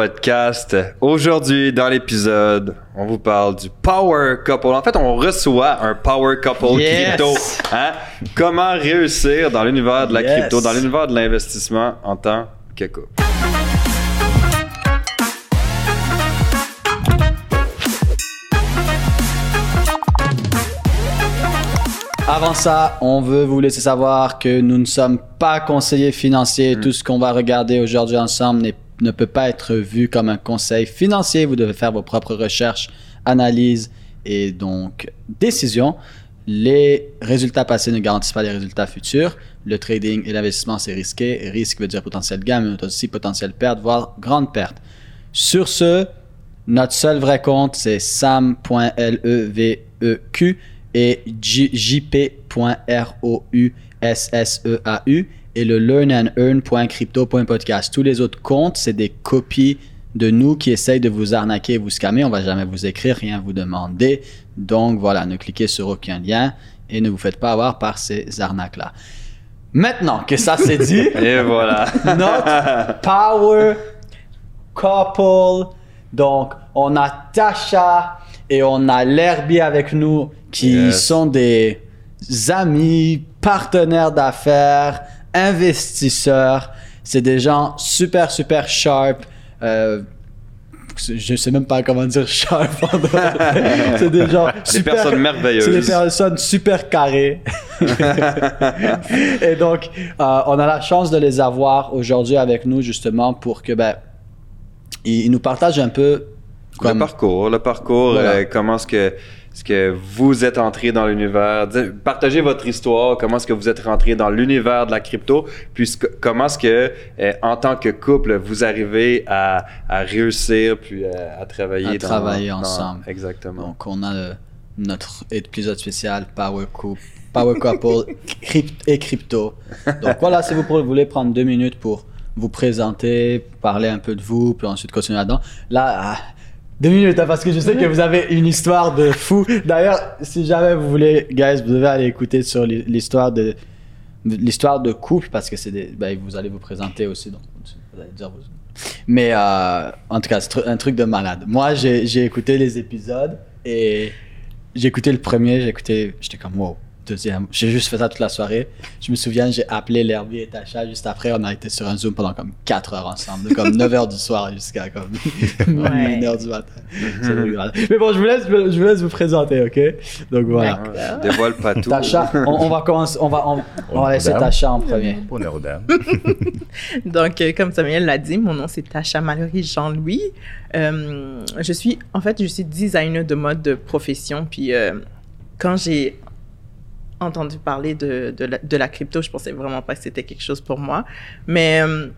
podcast. Aujourd'hui, dans l'épisode, on vous parle du Power Couple. En fait, on reçoit un Power Couple Yes. crypto. Hein? Comment réussir dans l'univers de la Yes. crypto, dans l'univers de l'investissement en tant que couple? Avant ça, on veut vous laisser savoir que nous ne sommes pas conseillers financiers. Tout ce qu'on va regarder aujourd'hui ensemble n'est- ne peut pas être vu comme un conseil financier. Vous devez faire vos propres recherches, analyses et donc décisions. Les résultats passés ne garantissent pas les résultats futurs. Le trading et l'investissement, c'est risqué. Risque veut dire potentiel gain, mais aussi potentiel perte, voire grande perte. Sur ce, notre seul vrai compte, c'est sam.leveq et J- jp.rousseu et le learnandearn.crypto.podcast. Tous les autres comptes, c'est des copies de nous qui essayent de vous arnaquer et vous scammer. On va jamais vous écrire, rien vous demander. Donc voilà, ne cliquez sur aucun lien et ne vous faites pas avoir par ces arnaques-là. Maintenant que ça c'est dit, Et voilà. notre power couple. Donc, on a Tasha et on a L'Herbie avec nous qui Yes. sont des amis, partenaires d'affaires, investisseurs. C'est des gens super, super sharp. Euh, je sais même pas comment dire sharp. c'est des gens Des super. personnes merveilleuses. C'est des personnes super carrées. Et donc, euh, on a la chance de les avoir aujourd'hui avec nous justement pour que ben, ils, ils nous partagent un peu Le parcours, le parcours, Voilà. euh, comment est-ce que, est-ce que vous êtes entré dans l'univers, partagez votre histoire, comment est-ce que vous êtes rentré dans l'univers de la crypto, puis comment est-ce que, euh, en tant que couple, vous arrivez à, à réussir, puis euh, à travailler. À dans- travailler dans- ensemble. Exactement. Donc, on a le- notre épisode spécial Power Couple, Power Couple et Crypto. Donc, voilà, si vous voulez prendre deux minutes pour vous présenter, parler un peu de vous, puis ensuite continuer là-dedans. Là, ah, deux minutes, hein, parce que je sais que vous avez une histoire de fou. D'ailleurs, si jamais vous voulez, guys, vous devez aller écouter sur l'hi- l'histoire de l'histoire de couple, parce que c'est ben, vous allez vous présenter aussi, donc vous allez dire mais euh, en tout cas, c'est un truc de malade. Moi, j'ai j'ai écouté les épisodes et j'ai écouté le premier, j'ai écouté, j'étais comme wow. Deuxième, j'ai juste fait ça toute la soirée. Je me souviens, j'ai appelé L'Herbie et Tasha juste après. On a été sur un Zoom pendant comme 4 heures ensemble, de comme 9 heures du soir jusqu'à comme Ouais. 1 heure du matin. Mais bon, je vous, laisse, je vous laisse vous présenter, ok? Donc voilà. Dévoile pas tout. Tasha, on, on va commencer, on va, on, on va laisser. Tasha en premier. Honneur aux dames. Donc, euh, comme Samuel l'a dit, mon nom c'est Tasha Mallory Jean-Louis. Euh, je suis, en fait, je suis designer de mode de profession. Puis, euh, quand j'ai entendu parler de, de, la, crypto, je pensais vraiment pas que c'était quelque chose pour moi. Mais euh,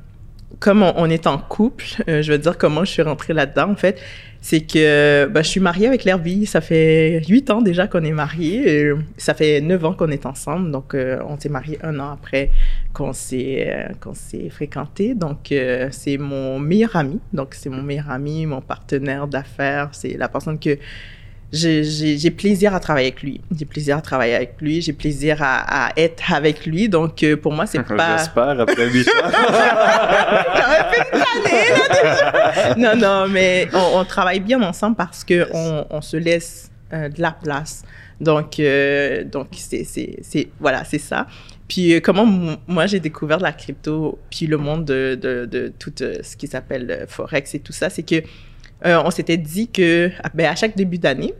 comme on, est en couple, euh, je veux dire comment je suis rentrée là-dedans, en fait, c'est que ben, je suis mariée avec l'Herbie. Ça fait huit ans déjà qu'on est mariés. et ça fait neuf ans qu'on est ensemble. Donc, euh, on s'est mariés un an après qu'on s'est euh, qu'on s'est fréquenté. Donc, euh, c'est mon meilleur ami. Donc, c'est mon meilleur ami, mon partenaire d'affaires. C'est la personne que j'ai- plaisir à travailler avec lui. J'ai plaisir à travailler avec lui. J'ai plaisir à, à être avec lui. Donc, euh, pour moi, c'est pas... J'espère, après 8 ans. J'aurais fait une année, là, déjà. Non, non, mais on, on travaille bien ensemble parce que on, on se laisse euh, de la place. Donc, euh, donc c'est, c'est, c'est, voilà, c'est ça. Puis, euh, comment moi j'ai découvert la crypto, puis le monde de, de, de tout euh, ce qui s'appelle euh, Forex et tout ça, c'est que euh, on s'était dit que ah, ben, à chaque début d'année,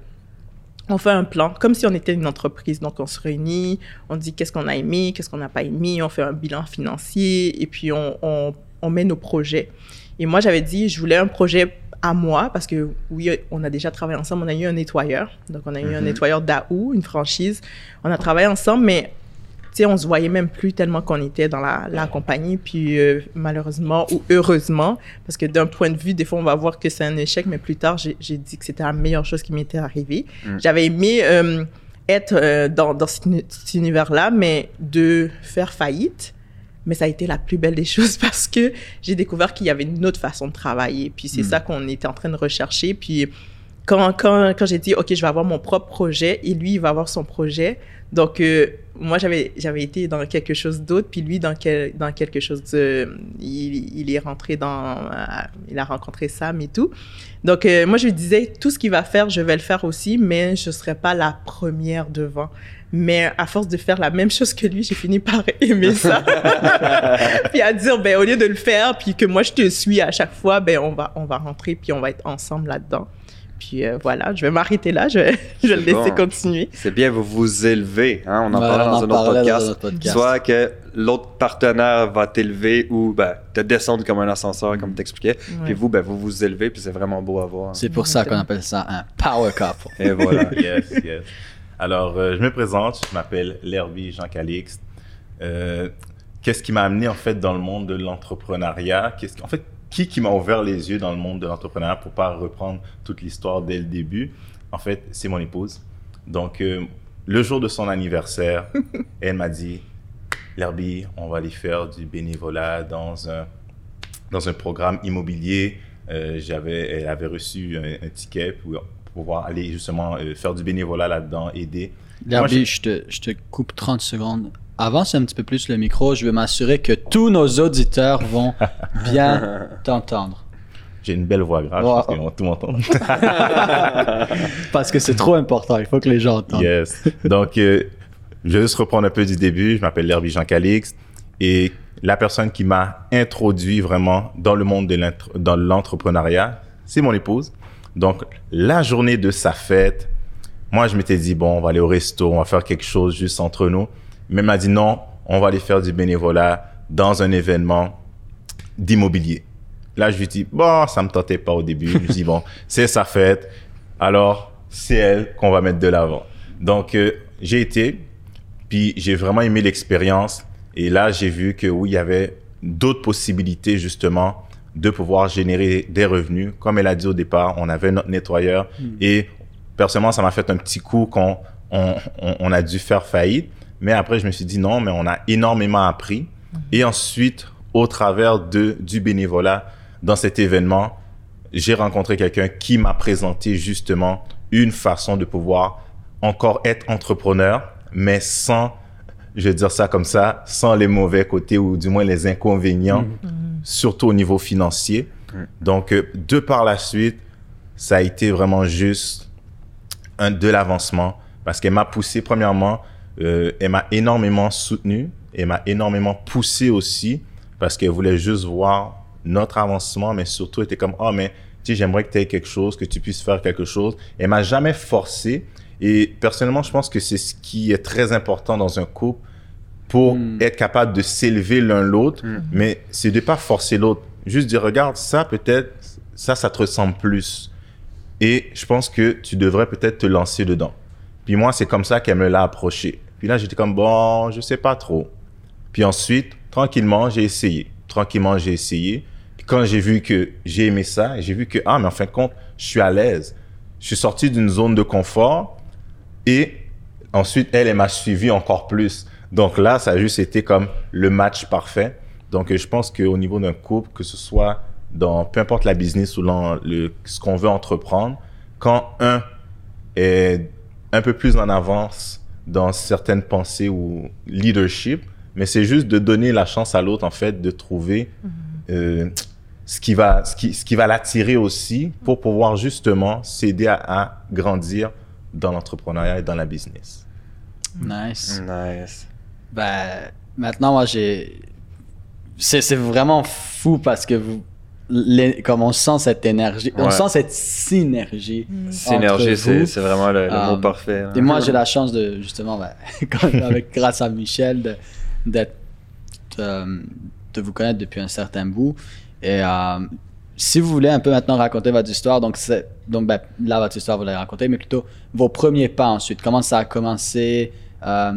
on fait un plan, comme si on était une entreprise. Donc, on se réunit, on dit qu'est-ce qu'on a aimé, qu'est-ce qu'on n'a pas aimé, on fait un bilan financier et puis on, on, on met nos projets. Et moi, j'avais dit, je voulais un projet à moi parce que oui, on a déjà travaillé ensemble. On a eu un nettoyeur. Donc, on a eu un Mhm. nettoyeur d'AOU, une franchise. On a travaillé ensemble, mais sais, on se voyait même plus tellement qu'on était dans la, la compagnie. Puis euh, malheureusement ou heureusement, parce que d'un point de vue, des fois, on va voir que c'est un échec, mais plus tard, j'ai dit que c'était la meilleure chose qui m'était arrivée. Mm. J'avais aimé euh, être euh, dans, cet univers-là, mais de faire faillite. Mais ça a été la plus belle des choses parce que j'ai découvert qu'il y avait une autre façon de travailler. Puis c'est Mm. ça qu'on était en train de rechercher. Puis quand, quand, quand j'ai dit, OK, je vais avoir mon propre projet et lui, il va avoir son projet. Donc, euh, moi, j'avais, j'avais été dans quelque chose d'autre, puis lui, dans, quel, dans quelque chose de... Il, il est rentré dans... euh, il a rencontré Sam et tout. Donc, euh, moi, je lui disais, tout ce qu'il va faire, je vais le faire aussi, mais je ne serai pas la première devant. Mais à force de faire la même chose que lui, j'ai fini par aimer ça. puis à dire, ben, au lieu de le faire, puis que moi, je te suis à chaque fois, ben, on va, on va rentrer, puis on va être ensemble là-dedans. Puis euh, voilà, je vais m'arrêter là, je, je vais le laisser bon. continuer. C'est bien, vous vous élevez. Hein? On en Ouais, parlait dans en un autre podcast. podcast. Soit que l'autre partenaire va t'élever ou ben, te descendre comme un ascenseur, comme t'expliquais. Puis vous, ben, vous vous élevez, puis c'est vraiment beau à voir. C'est pour ça qu'on appelle ça un power couple. Et voilà. yes, yes. Alors, euh, je me présente, je m'appelle Lerby Jean Calixte. Euh, Qu'est-ce qui m'a amené en fait dans le monde de l'entrepreneuriat? Qu'est-ce qui- En fait, qui qui m'a ouvert les yeux dans le monde de l'entrepreneuriat pour pas reprendre toute l'histoire dès le début? En fait, c'est mon épouse. Donc, euh, le jour de son anniversaire, elle m'a dit Lerby, on va aller faire du bénévolat dans un dans un programme immobilier. Euh, j'avais, elle avait reçu un, un ticket pour pouvoir aller justement euh, faire du bénévolat là-dedans, aider. Moi, Derby, je te, je te coupe 30 secondes. Avance un petit peu plus le micro. Je veux m'assurer que tous nos auditeurs vont bien t'entendre. J'ai une belle voix grave, Wow. je pense qu'ils vont tout m'entendre. Parce que c'est trop important. Il faut que les gens entendent. yes. Donc, euh, je vais juste reprendre un peu du début. Je m'appelle Lerby Jean Calixte et la personne qui m'a introduit vraiment dans le monde de l'entre- dans l'entrepreneuriat, c'est mon épouse. Donc, la journée de sa fête, moi, je m'étais dit, bon, on va aller au resto, on va faire quelque chose juste entre nous. Mais elle m'a dit, non, on va aller faire du bénévolat dans un événement d'immobilier. Là, je lui dis, bon, ça me tentait pas au début. Je lui dis, bon, c'est sa fête. Alors, c'est elle qu'on va mettre de l'avant. Donc, euh, j'ai été, puis j'ai vraiment aimé l'expérience. Et là, j'ai vu que oui, il y avait d'autres possibilités, justement, de pouvoir générer des revenus. Comme elle a dit au départ, on avait notre nettoyeur. Et personnellement, ça m'a fait un petit coup quand on, on- on a dû faire faillite. Mais après, je me suis dit non, mais on a énormément appris. Et ensuite, au travers de, du bénévolat dans cet événement, j'ai rencontré quelqu'un qui m'a présenté justement une façon de pouvoir encore être entrepreneur, mais sans, je vais dire ça comme ça, sans les mauvais côtés ou du moins les inconvénients, surtout au niveau financier. Donc, euh, de par la suite, ça a été vraiment juste un, de l'avancement parce qu'elle m'a poussé, premièrement, euh, elle m'a énormément soutenu, elle m'a énormément poussé aussi parce qu'elle voulait juste voir notre avancement, mais surtout, elle était comme, oh, mais tu sais, j'aimerais que tu aies quelque chose, que tu puisses faire quelque chose. Elle m'a jamais forcé. Et personnellement, je pense que c'est ce qui est très important dans un couple pour Mm. être capable de s'élever l'un l'autre, Mm. mais c'est de pas forcer l'autre. Juste dire, regarde, ça peut-être, ça, ça te ressemble plus. Et je pense que tu devrais peut-être te lancer dedans. Puis moi, c'est comme ça qu'elle me l'a approché. Puis là, j'étais comme, bon, je sais pas trop. Puis ensuite, tranquillement, j'ai essayé. Tranquillement, j'ai essayé. Puis quand j'ai vu que j'ai aimé ça, j'ai vu que, ah, mais en fin de compte, je suis à l'aise. Je suis sorti d'une zone de confort et ensuite, elle, elle m'a suivi encore plus. Donc là, ça a juste été comme le match parfait. Donc, je pense qu'au niveau d'un couple, que ce soit dans peu importe la business ou dans le, ce qu'on veut entreprendre, quand un est un peu plus en avance dans certaines pensées ou leadership, mais c'est juste de donner la chance à l'autre, en fait, de trouver euh, ce qui va, ce qui, ce qui va l'attirer aussi pour pouvoir justement s'aider à, à grandir dans l'entrepreneuriat et dans la business. Nice. Nice. Ben, maintenant, moi, j'ai. C'est c'est vraiment fou parce que vous. Comme on sent cette énergie, on sent cette synergie. Synergie, entre c'est vous. c'est vraiment le, le mot parfait. hein. Et moi, j'ai la chance de, justement, ben, avec, grâce à Michel, de, d'être, euh, de vous connaître depuis un certain bout. Et euh, si vous voulez un peu maintenant raconter votre histoire, donc, c'est, donc ben, là, votre histoire, vous l'avez raconté, mais plutôt vos premiers pas ensuite. Comment ça a commencé, euh,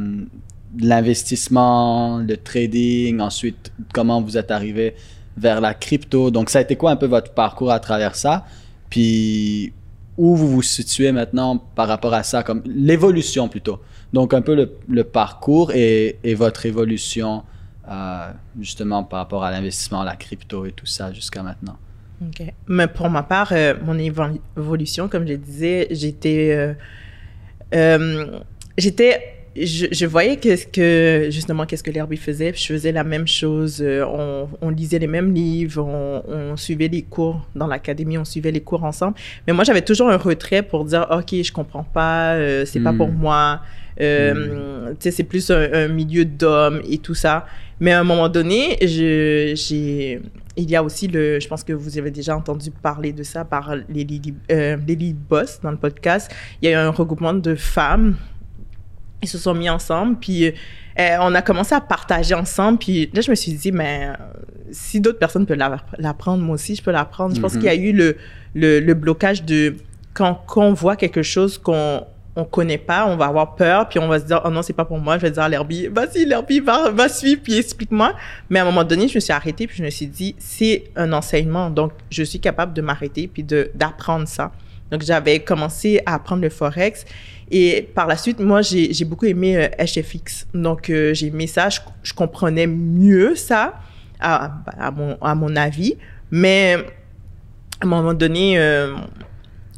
l'investissement, le trading, ensuite, comment vous êtes arrivé vers la crypto. Donc, ça a été quoi un peu votre parcours à travers ça? Puis, où vous vous situez maintenant par rapport à ça, comme l'évolution plutôt? Donc un peu le, parcours et, et votre évolution euh, justement par rapport à l'investissement, la crypto et tout ça jusqu'à maintenant. OK. Mais pour ma part, euh, mon évo- évolution, comme je disais, j'étais. euh, j'étais. Je, je voyais qu'est-ce que, justement, qu'est-ce que l'Herbie faisait. puis Je faisais la même chose. euh, On, on lisait les mêmes livres, on, on suivait les cours dans l'académie, on suivait les cours ensemble. Mais moi, j'avais toujours un retrait pour dire OK, je comprends pas, euh, c'est pas pour moi. Euh, Tu sais, c'est plus un, un milieu d'hommes et tout ça. Mais à un moment donné, je, j'ai, il y a aussi le, je pense que vous avez déjà entendu parler de ça par les Lily, euh, Lily Boss dans le podcast. Il y a eu un regroupement de femmes. Ils se sont mis ensemble, puis euh, on a commencé à partager ensemble. Puis là, je me suis dit, mais euh, si d'autres personnes peuvent la- l'apprendre, moi aussi, je peux l'apprendre. Je pense Mhm. qu'il y a eu le, le, le blocage de quand, quand on voit quelque chose qu'on on connaît pas, on va avoir peur, puis on va se dire, oh non, c'est pas pour moi, je vais dire à l'Herbie, vas-y, l'Herbie, va, va suivre, puis explique-moi. Mais à un moment donné, je me suis arrêtée, puis je me suis dit, c'est un enseignement, donc je suis capable de m'arrêter, puis d'apprendre ça. Donc, j'avais commencé à apprendre le Forex. Et par la suite, moi, j'ai, j'ai beaucoup aimé euh, HFX. Donc, euh, j'ai aimé ça. Je, je comprenais mieux ça, à, à, mon, à mon avis. Mais à un moment donné, euh,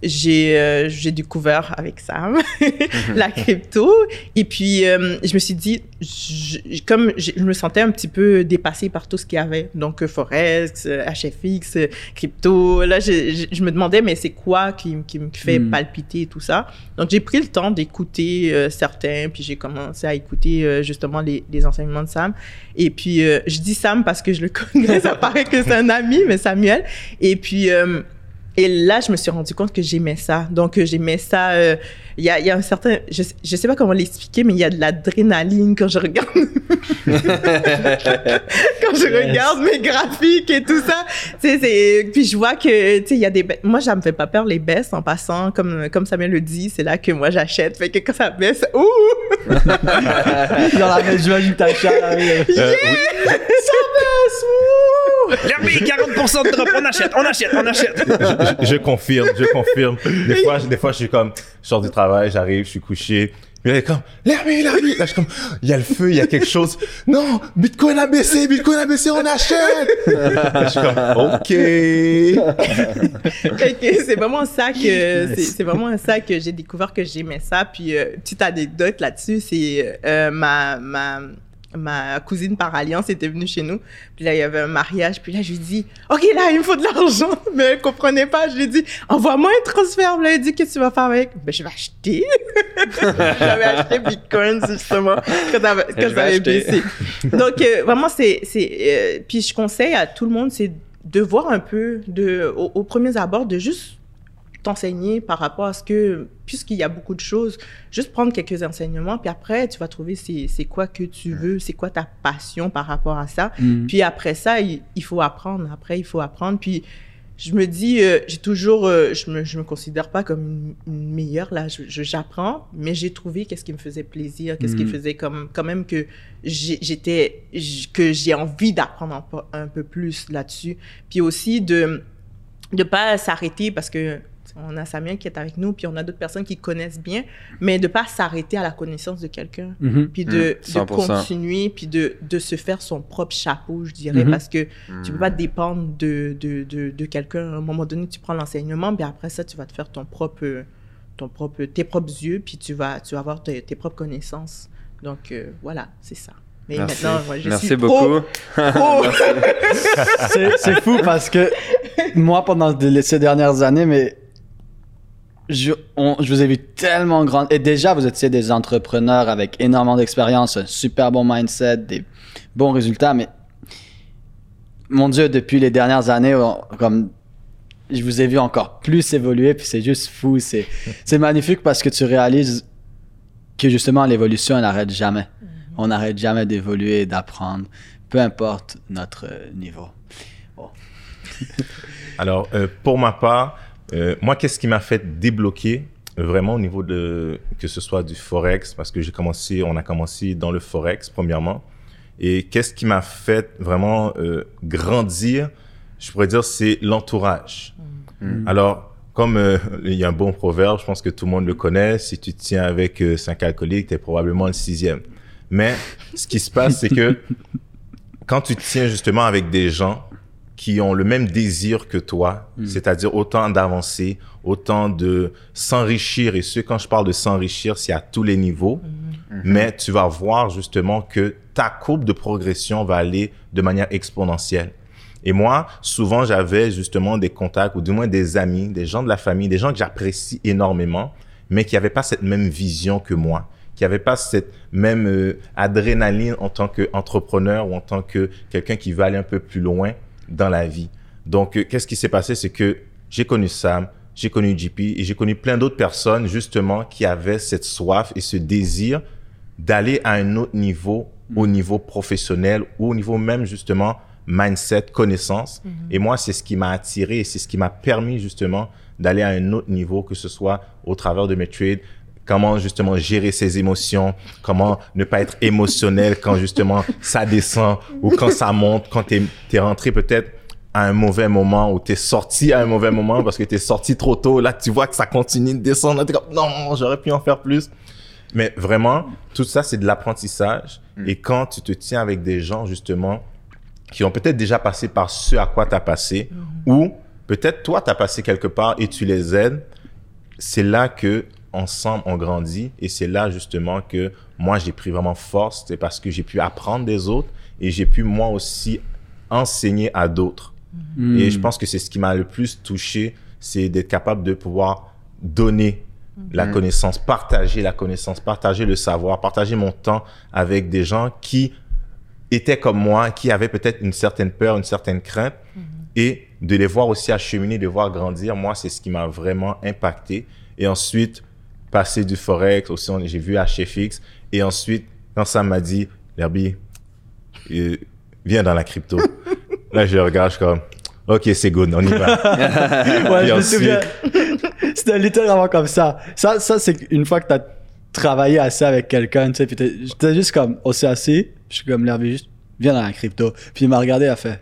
j'ai, euh, j'ai découvert avec Sam la crypto. Et puis, euh, je me suis dit, je- comme je, je me sentais un petit peu dépassée par tout ce qu'il y avait. Donc, euh, Forex, euh, HFX, euh, crypto. Là, je, je, je me demandais, mais c'est quoi qui, qui me fait Mm. palpiter et tout ça? Donc, j'ai pris le temps d'écouter euh, certains, puis j'ai commencé à écouter euh, justement les, les enseignements de Sam. Et puis, euh, je dis Sam parce que je le connais, ça paraît que c'est un ami, mais Samuel. Et puis, euh, et là, je me suis rendu compte que j'aimais ça. Donc, euh, j'aimais ça. euh, Il y, a, il y a un certain. Je, je sais pas comment l'expliquer, mais il y a de l'adrénaline quand je regarde. quand je Yes. regarde mes graphiques et tout ça. Tu sais, c'est. Puis je vois que, tu sais, il y a des. Moi, ça me fait pas peur les baisses en passant. Comme, comme Samuel le dit, c'est là que moi j'achète. Fait que quand ça baisse, ouh! Dans la main, j'imagine ta chat arrive. Euh, oui. Ça baisse! Ouh! L'Herbie, 40% de drop, on achète, on achète, on achète. je, je confirme, je confirme. Des fois, je- des fois, je suis comme, je sors du travail, j'arrive, je suis couché. Puis là, il est comme, l'herbe, l'herbe. Là, je suis comme, il y a le feu, il y a quelque chose. Non, Bitcoin a baissé, Bitcoin a baissé, on achète. Là, je suis comme, ok. C'est vraiment ça que c'est c'est vraiment ça que j'ai découvert que j'aimais ça puis euh, petite anecdote là-dessus c'est euh, ma ma ma cousine par alliance était venue chez nous. Puis là il y avait un mariage. Puis là je lui dis ok là il me faut de l'argent. Mais elle comprenait pas. Je lui dis envoie-moi un transfert. Là elle dit qu'est-ce que tu vas faire avec? Ben je vais acheter. J'avais acheté Bitcoin justement quand ça avait, baissé. Donc euh, vraiment c'est c'est euh, puis je conseille à tout le monde c'est de voir un peu de au- aux premiers abords de juste t'enseigner par rapport à ce que puisqu'il y a beaucoup de choses juste prendre quelques enseignements puis après tu vas trouver c'est quoi que tu veux c'est quoi ta passion par rapport à ça Mm. puis après ça, il, il faut apprendre. Après, il faut apprendre. Puis je me dis, euh, j'ai toujours, euh, je me, je me considère pas comme une, une meilleure là. Je- je- J'apprends, mais j'ai trouvé qu'est-ce qui me faisait plaisir, qu'est-ce qui Mhm. faisait comme, quand même que j'ai- j'étais, que j'ai envie d'apprendre un, peu- un peu plus là-dessus. Puis aussi de, de pas s'arrêter parce que on a Samuel qui est avec nous, puis on a d'autres personnes qui connaissent bien, mais de pas s'arrêter à la connaissance de quelqu'un Mhm. puis de, Mm, de 100%. continuer, puis de, de se faire son propre chapeau, je dirais, Mhm. parce que tu peux pas dépendre de, de, de, de quelqu'un. À un moment donné, tu prends l'enseignement, puis après ça, tu vas te faire ton propre, ton propre, tes propres yeux, puis tu vas, tu vas avoir tes, tes propres connaissances. Donc, euh, voilà, c'est ça. Mais Merci. maintenant, moi, je Merci suis beaucoup. Pro, pro. C'est c'est fou parce que moi, pendant ces dernières années, mais je, on- je vous ai vu tellement grand. Et déjà, vous étiez des entrepreneurs avec énormément d'expérience, un super bon mindset, des bons résultats, mais mon Dieu, depuis les dernières années, on- comme je vous ai vu encore plus évoluer, puis c'est juste fou. C'est c'est magnifique parce que tu réalises que justement l'évolution, elle n'arrête jamais. On n'arrête jamais d'évoluer et d'apprendre, peu importe notre niveau. Alors, euh, pour ma part, euh, moi, qu'est-ce qui m'a fait débloquer vraiment au niveau de que ce soit du forex? Parce que j'ai commencé, on a commencé dans le forex premièrement. Et qu'est-ce qui m'a fait vraiment euh, grandir? Je pourrais dire c'est l'entourage. Mm. Alors, comme euh, il y a un bon proverbe, je pense que tout le monde le connaît. Si tu te tiens avec euh, cinq alcooliques, tu es probablement le sixième. Mais ce qui se passe, c'est que quand tu te tiens justement avec des gens qui ont le même désir que toi, c'est-à-dire autant d'avancer, autant de s'enrichir. Et ce, quand je parle de s'enrichir, c'est à tous les niveaux. Mais tu vas voir justement que ta courbe de progression va aller de manière exponentielle. Et moi, souvent, j'avais justement des contacts, ou du moins des amis, des gens de la famille, des gens que j'apprécie énormément, mais qui n'avaient pas cette même vision que moi, qui n'avaient pas cette même euh, adrénaline en tant qu'entrepreneur ou en tant que quelqu'un qui veut aller un peu plus loin dans la vie. Donc, euh, qu'est-ce qui s'est passé? C'est que j'ai connu Sam, j'ai connu JP et j'ai connu plein d'autres personnes justement qui avaient cette soif et ce désir d'aller à un autre niveau, au niveau professionnel ou au niveau même justement mindset, connaissance. Et moi, c'est ce qui m'a attiré et c'est ce qui m'a permis justement d'aller à un autre niveau, que ce soit au travers de mes trades, comment justement gérer ses émotions, comment ne pas être émotionnel quand justement ça descend ou quand ça monte, quand tu es, rentré peut-être à un mauvais moment ou tu es sorti à un mauvais moment parce que tu es sorti trop tôt. Là, tu vois que ça continue de descendre. T'es comme, non, j'aurais pu en faire plus. Mais vraiment, tout ça, c'est de l'apprentissage. Et quand tu te tiens avec des gens, justement, qui ont peut-être déjà passé par ce à quoi tu as passé, ou peut-être toi, tu as passé quelque part et tu les aides, c'est là que ensemble on grandit et c'est là justement que moi j'ai pris vraiment force, c'est parce que j'ai pu apprendre des autres et j'ai pu moi aussi enseigner à d'autres. Hmm. Et je pense que c'est ce qui m'a le plus touché, c'est d'être capable de pouvoir donner la connaissance, partager la connaissance, partager le savoir, partager mon temps avec des gens qui étaient comme moi, qui avaient peut-être une certaine peur, une certaine crainte, et de les voir aussi acheminer, de les voir grandir. Moi, c'est ce qui m'a vraiment impacté. Et ensuite, passer du Forex, aussi, on- j'ai vu HFX. Et ensuite, quand ça m'a dit, Herbie, euh, viens dans la crypto. Là, je regarde, je suis comme, OK, c'est good, on y va. Ouais, Puis je me ensuite- souviens. C'était littéralement comme ça. Ça, ça c'est une fois que t'as travaillé assez avec quelqu'un, tu sais, j'étais juste comme, on s'est assis, je suis comme, l'herbe juste, viens dans la crypto. Puis il m'a regardé, il a fait,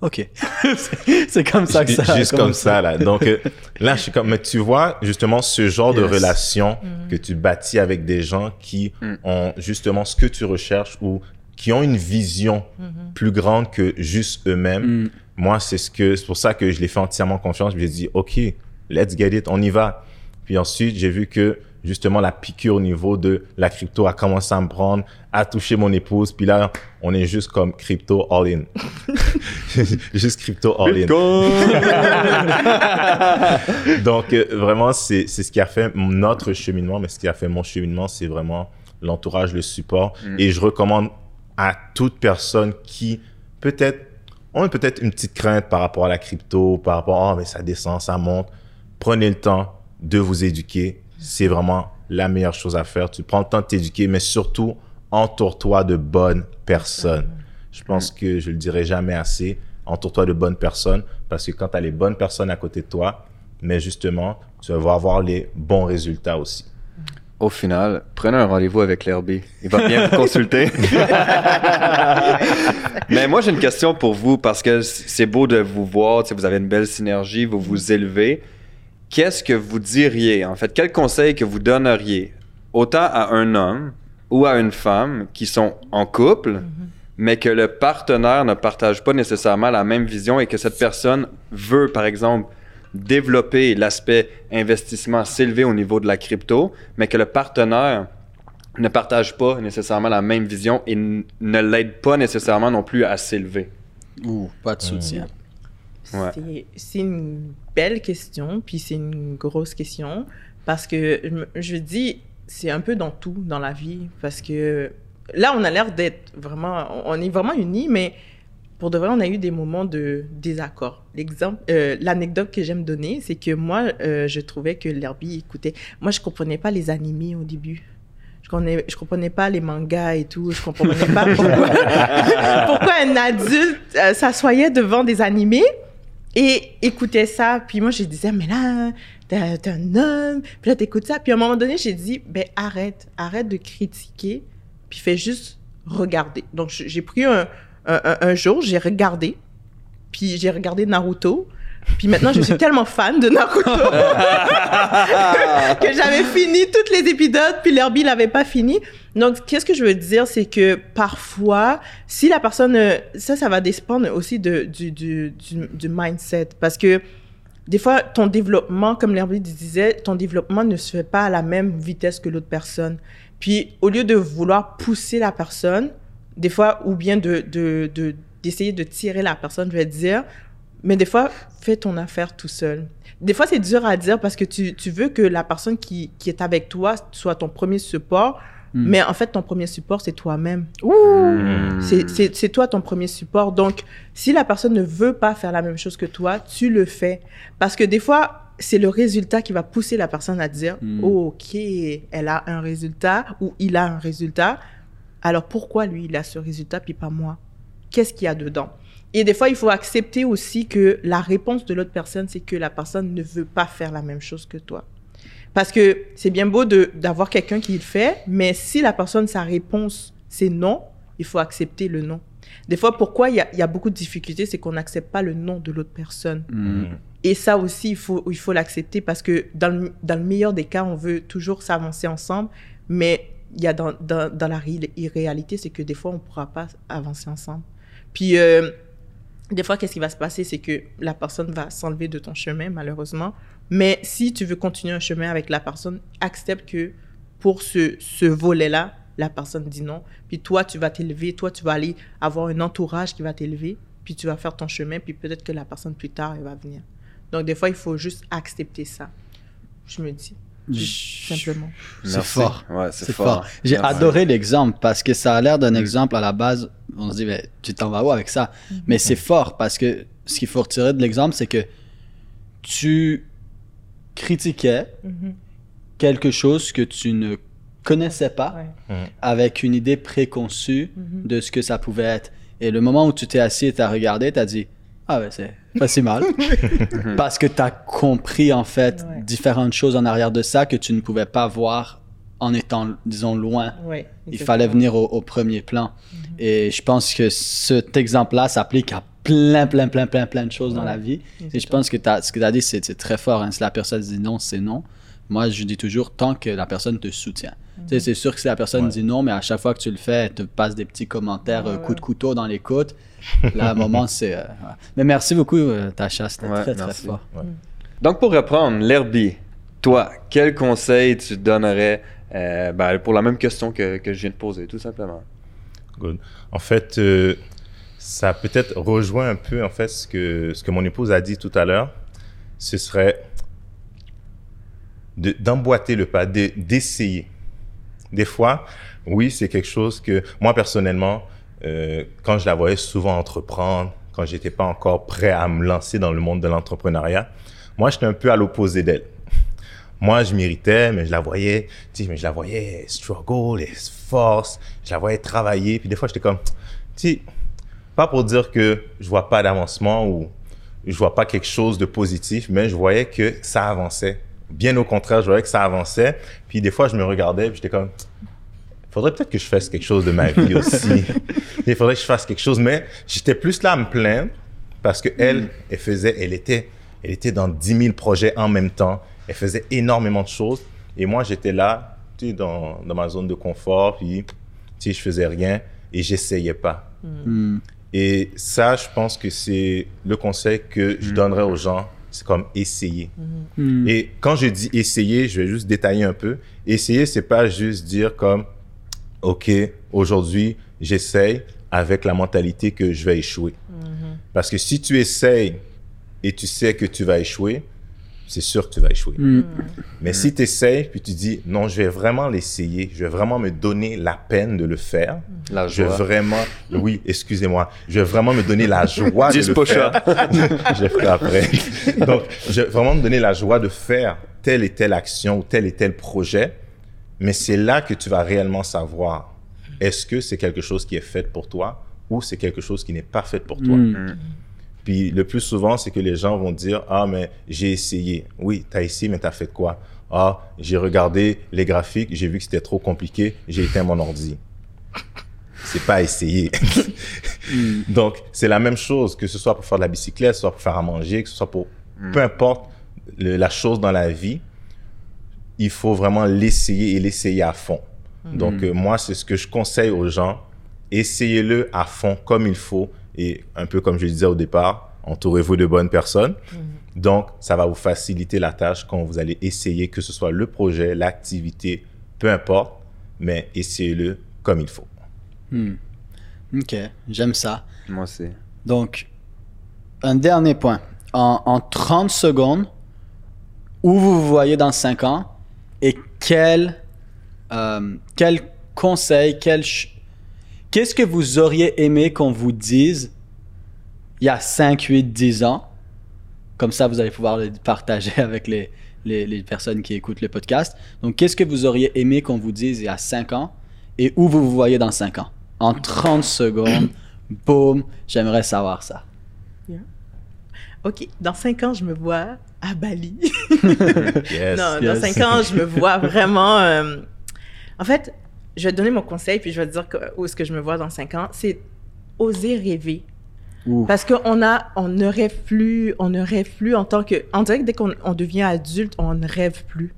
OK. C'est- comme ça que ça a Juste comme ça, là. Donc, euh, là, je suis comme, mais tu vois, justement, ce genre de relation que tu bâtis avec des gens qui ont justement ce que tu recherches ou qui ont une vision plus grande que juste eux-mêmes. Mm. Moi, c'est ce que, c'est pour ça que je l'ai fait entièrement confiance. J'ai dit, OK, let's get it, on y va. Puis ensuite, j'ai vu que justement la piqûre au niveau de la crypto a commencé à me prendre, à toucher mon épouse. Puis là, on est juste comme crypto all in. juste crypto all in. Donc, euh, vraiment, c'est c'est ce qui a fait notre cheminement, mais ce qui a fait mon cheminement, c'est vraiment l'entourage, le support. Et je recommande à toute personne qui peut-être ont peut-être une petite crainte par rapport à la crypto, par rapport à oh, mais ça descend, ça monte. Prenez le temps de vous éduquer. C'est vraiment la meilleure chose à faire. Tu prends le temps de t'éduquer, mais surtout, entoure-toi de bonnes personnes. Je pense que je le dirai jamais assez. Entoure-toi de bonnes personnes parce que quand tu as les bonnes personnes à côté de toi, mais justement, tu vas avoir les bons résultats aussi. Au final, prenez un rendez-vous avec l'Herbie. Il va bien vous consulter. Mais moi, j'ai une question pour vous parce que c'est beau de vous voir. Vous avez une belle synergie, vous vous élevez. Qu'est-ce que vous diriez, en fait? Quel conseil que vous donneriez autant à un homme ou à une femme qui sont en couple, mais que le partenaire ne partage pas nécessairement la même vision et que cette personne veut, par exemple, développer l'aspect investissement, s'élever au niveau de la crypto, mais que le partenaire ne partage pas nécessairement la même vision et ne l'aide pas nécessairement non plus à s'élever? Ouh, pas de soutien. Ouais. C'est- une belle question, puis c'est une grosse question, parce que je dis, c'est un peu dans tout dans la vie, parce que là, on a l'air d'être vraiment, on est vraiment unis, mais pour de vrai, on a eu des moments de désaccord. L'exemple, euh, l'anecdote que j'aime donner, c'est que moi, euh, je trouvais que l'Herbie écoutait. Moi, je comprenais pas les animés au début. Je comprenais, je comprenais pas les mangas et tout. Je comprenais pas pourquoi, pourquoi un adulte euh, s'assoyait devant des animés et écoutait ça. Puis moi, je disais, mais là, t'es un homme. Puis là, t'écoutes ça. Puis à un moment donné, j'ai dit, ben arrête, arrête de critiquer, puis fais juste regarder. Donc, j'ai pris un, un, un- un jour, j'ai regardé, puis j'ai regardé Naruto. Puis maintenant, je suis tellement fan de Naruto que j'avais fini tous les épisodes, puis l'Herbie l'avait pas fini. Donc, qu'est-ce que je veux dire, c'est que parfois, si la personne, euh, ça, ça va dépendre aussi du, du, du, du mindset. Parce que des fois, ton développement, comme l'herbier disait, ton développement ne se fait pas à la même vitesse que l'autre personne. Puis, au lieu de vouloir pousser la personne, des fois, ou bien de, de, de, d'essayer de tirer la personne, je vais dire, mais des fois, fais ton affaire tout seul. Des fois, c'est dur à dire parce que tu, tu veux que la personne qui, qui est avec toi soit ton premier support, Mm. mais en fait, ton premier support, c'est toi-même. Hmm. C'est- toi ton premier support. Donc, si la personne ne veut pas faire la même chose que toi, tu le fais. Parce que des fois, c'est le résultat qui va pousser la personne à dire, Mm. oh, ok, elle a un résultat ou il a un résultat. Alors, pourquoi lui, il a ce résultat puis pas moi? Qu'est-ce qu'il y a dedans? Et des fois, il faut accepter aussi que la réponse de l'autre personne, c'est que la personne ne veut pas faire la même chose que toi. Parce que c'est bien beau d'avoir quelqu'un qui le fait, mais si la personne, sa réponse, c'est non, il faut accepter le non. Des fois, pourquoi il y a, il y a beaucoup de difficultés, c'est qu'on n'accepte pas le non de l'autre personne. Mm. Et ça aussi, il faut il faut l'accepter parce que dans le, dans le meilleur des cas, on veut toujours s'avancer ensemble, mais il y a dans, dans, dans la ré- réalité, c'est que des fois, on ne pourra pas avancer ensemble. Puis, euh, des fois, qu'est-ce qui va se passer, c'est que la personne va s'enlever de ton chemin, malheureusement. Mais si tu veux continuer un chemin avec la personne, accepte que pour ce, ce volet-là, la personne dit non. Puis toi, tu vas t'élever, toi, tu vas aller avoir un entourage qui va t'élever, puis tu vas faire ton chemin, puis peut-être que la personne plus tard, elle va venir. Donc, des fois, il faut juste accepter ça. Je me dis, simplement. C'est fort. Ouais, c'est fort. fort. J'ai adoré l'exemple parce que ça a l'air d'un exemple à la base. On se dit, mais tu t'en vas où avec ça? Mais c'est fort parce que ce qu'il faut retirer de l'exemple, c'est que tu critiquais Mhm. quelque chose que tu ne connaissais pas Ouais. avec une idée préconçue Mhm. de ce que ça pouvait être. Et le moment où tu t'es assis et t'as regardé, t'as dit Ah, ben c'est pas si mal. Parce que t'as compris en fait Ouais. différentes choses en arrière de ça que tu ne pouvais pas voir en étant, disons, loin. Ouais, Il fallait venir au, au premier plan. Et je pense que cet exemple-là s'applique à plein, plein, plein, plein, plein de choses dans la vie. Et je pense que ce que tu as dit, c'est très fort. hein. Si la personne dit non, c'est non. Moi, je dis toujours tant que la personne te soutient. Mhm. c'est sûr que si la personne Ouais. dit non, mais à chaque fois que tu le fais, elle te passe des petits commentaires, Ouais, euh, ouais. coup de couteau dans les côtes. Là, à un moment, c'est. euh, ouais. Mais merci beaucoup, euh, Tacha. C'était Ouais, très, très merci. fort. Donc, pour reprendre, l'Herbie, toi, quel conseil tu donnerais euh, ben, pour la même question que, que je viens de poser, tout simplement? Good. En fait, euh, ça peut-être rejoint un peu en fait ce que ce que mon épouse a dit tout à l'heure. Ce serait de- d'emboîter le pas, de- d'essayer. Des fois, oui, c'est quelque chose que moi personnellement, euh, quand je la voyais souvent entreprendre, quand j'étais pas encore prêt à me lancer dans le monde de l'entrepreneuriat, moi j'étais un peu à l'opposé d'elle. Moi, je m'irritais, mais je la voyais, tu sais, mais je la voyais struggle, et force, je la voyais travailler, puis des fois, j'étais comme, tu sais, pas pour dire que je vois pas d'avancement ou je vois pas quelque chose de positif, mais je voyais que ça avançait. Bien au contraire, je voyais que ça avançait, puis des fois, je me regardais, puis j'étais comme, faudrait peut-être que je fasse quelque chose de ma vie aussi. Il faudrait que je fasse quelque chose, mais j'étais plus là à me plaindre parce que elle, elle faisait, elle était, elle était dans 10 000 projets en même temps. Elle faisait énormément de choses. Et moi, j'étais là, tu sais, dans, dans ma zone de confort, puis, tu sais, je faisais rien et j'essayais pas. Hmm. Et ça, je pense que c'est le conseil que je donnerais aux gens. C'est comme essayer. Hmm. Et quand je dis essayer, je vais juste détailler un peu. Essayer, c'est pas juste dire comme, OK, aujourd'hui, j'essaye avec la mentalité que je vais échouer. Parce que si tu essayes et tu sais que tu vas échouer, c'est sûr que tu vas échouer. Hmm. Mais si tu essayes, puis tu dis, non, je vais vraiment l'essayer, je vais vraiment me donner la peine de le faire, La je vais vraiment, oui, excusez-moi, je vais vraiment me donner la joie de le faire. je le ferai après. Donc, je vais vraiment me donner la joie de faire telle et telle action ou tel et tel projet. Mais c'est là que tu vas réellement savoir est-ce que c'est quelque chose qui est fait pour toi ou c'est quelque chose qui n'est pas fait pour toi. Hmm. Puis le plus souvent, c'est que les gens vont dire Ah, mais j'ai essayé. Oui, tu as essayé, mais tu as fait quoi? Ah, j'ai regardé les graphiques, j'ai vu que c'était trop compliqué, j'ai éteint mon ordi. C'est pas essayer. Donc, c'est la même chose, que ce soit pour faire de la bicyclette, que ce soit pour faire à manger, que ce soit pour peu importe le- la chose dans la vie, il faut vraiment l'essayer et l'essayer à fond. Donc, euh, moi, c'est ce que je conseille aux gens. Essayez-le à fond, comme il faut. Et un peu comme je disais au départ, entourez-vous de bonnes personnes. Donc, ça va vous faciliter la tâche quand vous allez essayer, que ce soit le projet, l'activité, peu importe, mais essayez-le comme il faut. Ok, j'aime ça. Moi aussi. Donc, un dernier point. En, en 30 secondes, où vous vous voyez dans 5 ans et quel, euh, quel conseil, quel qu'est-ce que vous auriez aimé qu'on vous dise il y a 5, 8, 10 ans? Comme ça, vous allez pouvoir le partager avec les, les, les personnes qui écoutent le podcast. Donc, qu'est-ce que vous auriez aimé qu'on vous dise il y a 5 ans? Et où vous vous voyez dans 5 ans? En 30 secondes, boum, j'aimerais savoir ça. OK, dans cinq ans, je me vois à Bali. Yes. non, yes. dans cinq ans, je me vois vraiment. euh, En fait, je vais te donner mon conseil, puis je vais te dire que- où est-ce que je me vois dans cinq ans. C'est oser rêver. Ouh. Parce qu'on a, on ne rêve plus, on ne rêve plus en tant que. On dirait que dès qu'on on devient adulte, on ne rêve plus.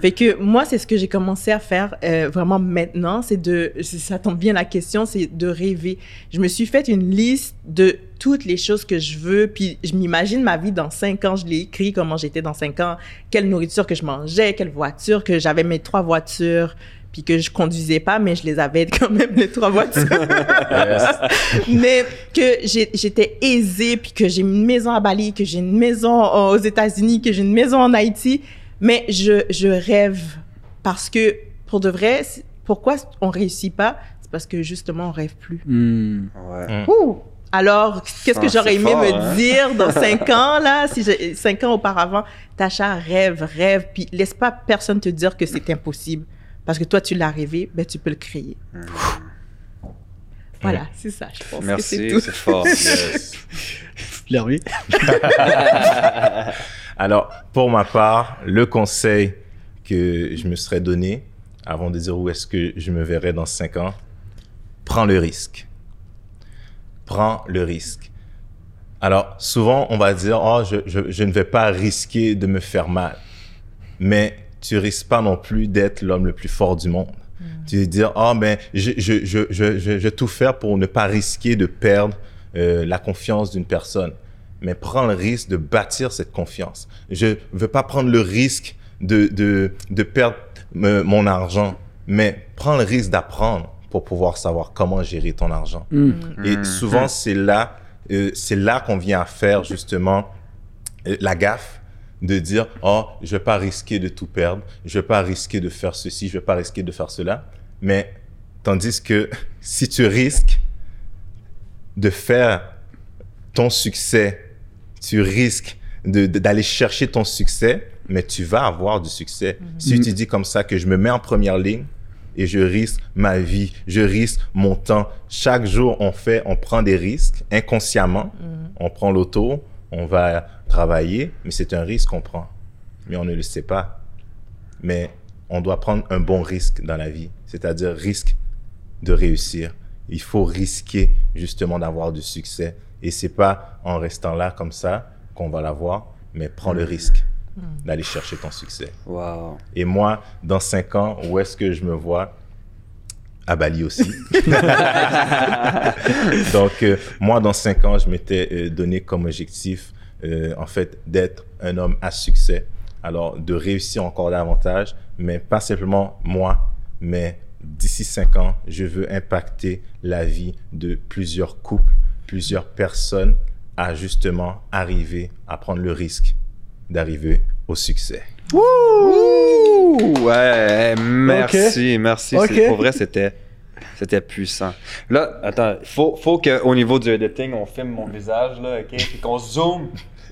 Fait que moi, c'est ce que j'ai commencé à faire euh, vraiment maintenant, c'est de, ça tombe bien la question, c'est de rêver. Je me suis fait une liste de toutes les choses que je veux, puis je m'imagine ma vie dans cinq ans, je l'ai écrit comment j'étais dans cinq ans, quelle nourriture que je mangeais, quelle voiture, que j'avais mes trois voitures, puis que je conduisais pas, mais je les avais quand même les trois voitures. Mais que j'étais aisée, puis que j'ai une maison à Bali, que j'ai une maison aux États-Unis, que j'ai une maison en Haïti. Mais je, je rêve parce que, pour de vrai, pourquoi on réussit pas? C'est parce que justement, on rêve plus. Ouais. Ouh! Alors, qu'est-ce que Ah, j'aurais aimé fort, me hein? dire dans cinq ans, là, si j'ai cinq ans auparavant? Tacha, rêve, rêve, puis laisse pas personne te dire que c'est impossible. Parce que toi, tu l'as rêvé, ben, tu peux le créer. Voilà, c'est ça, je pense que c'est Merci, tout. c'est fort. Yes. Larry? Alors, pour ma part, le conseil que je me serais donné avant de dire où est-ce que je me verrais dans 5 ans, prends le risque. Prends le risque. Alors, souvent, on va dire, oh, je, je, je ne vais pas risquer de me faire mal. Mais tu risques pas non plus d'être l'homme le plus fort du monde. Tu vas dire, oh, ben, je, je, je, je, je, je vais tout faire pour ne pas risquer de perdre euh, la confiance d'une personne. Mais prends le risque de bâtir cette confiance. Je veux pas prendre le risque de, de, de perdre euh, mon argent, mais prends le risque d'apprendre pour pouvoir savoir comment gérer ton argent. Hmm. Et souvent, c'est là, euh, c'est là qu'on vient à faire justement euh, la gaffe de dire oh je vais pas risquer de tout perdre, je vais pas risquer de faire ceci, je vais pas risquer de faire cela. Mais tandis que si tu risques de faire ton succès, tu risques d'aller chercher ton succès, mais tu vas avoir du succès. Si tu dis comme ça que je me mets en première ligne et je risque ma vie, je risque mon temps. Chaque jour, on fait, on prend des risques inconsciemment. On prend l'auto, on va travailler, mais c'est un risque qu'on prend. Mais on ne le sait pas. Mais on doit prendre un bon risque dans la vie, c'est-à-dire risque de réussir. Il faut risquer justement d'avoir du succès. Et c'est pas en restant là comme ça qu'on va l'avoir, mais prends le risque d'aller chercher ton succès. Wow. Et moi, dans cinq ans, où est-ce que je me vois À Bali aussi. Donc, euh, moi, dans cinq ans, je m'étais euh, donné comme objectif, euh, en fait, d'être un homme à succès. Alors, de réussir encore davantage, mais pas simplement moi, mais d'ici cinq ans, je veux impacter la vie de plusieurs couples, plusieurs personnes à justement arriver à prendre le risque d'arriver au succès. Ouh, ouais, merci, merci. Ok. C'est- Pour vrai, c'était, c'était puissant. Là, attends, faut, faut qu'au niveau du editing, on filme mon visage, là, ok? Puis qu'on zoome.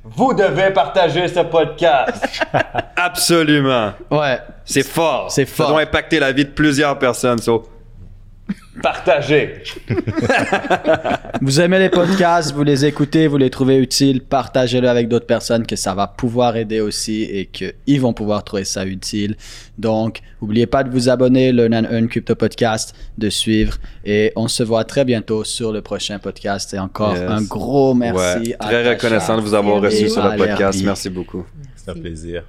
Vous devez partager ce podcast. Absolument. Ouais. C'est fort. C'est Ça fort. doit impacter la vie de plusieurs personnes. So, partagez. Vous aimez les podcasts, vous les écoutez, vous les trouvez utiles, partagez-le avec d'autres personnes que ça va pouvoir aider aussi et qu'ils vont pouvoir trouver ça utile. Donc, n'oubliez pas de vous abonner, le Nan Un Crypto Podcast, de suivre et on se voit très bientôt sur le prochain podcast. Et encore Yes. un gros merci. Ouais, très reconnaissant de vous avoir Merci reçu sur le podcast. Merci beaucoup. C'est un plaisir.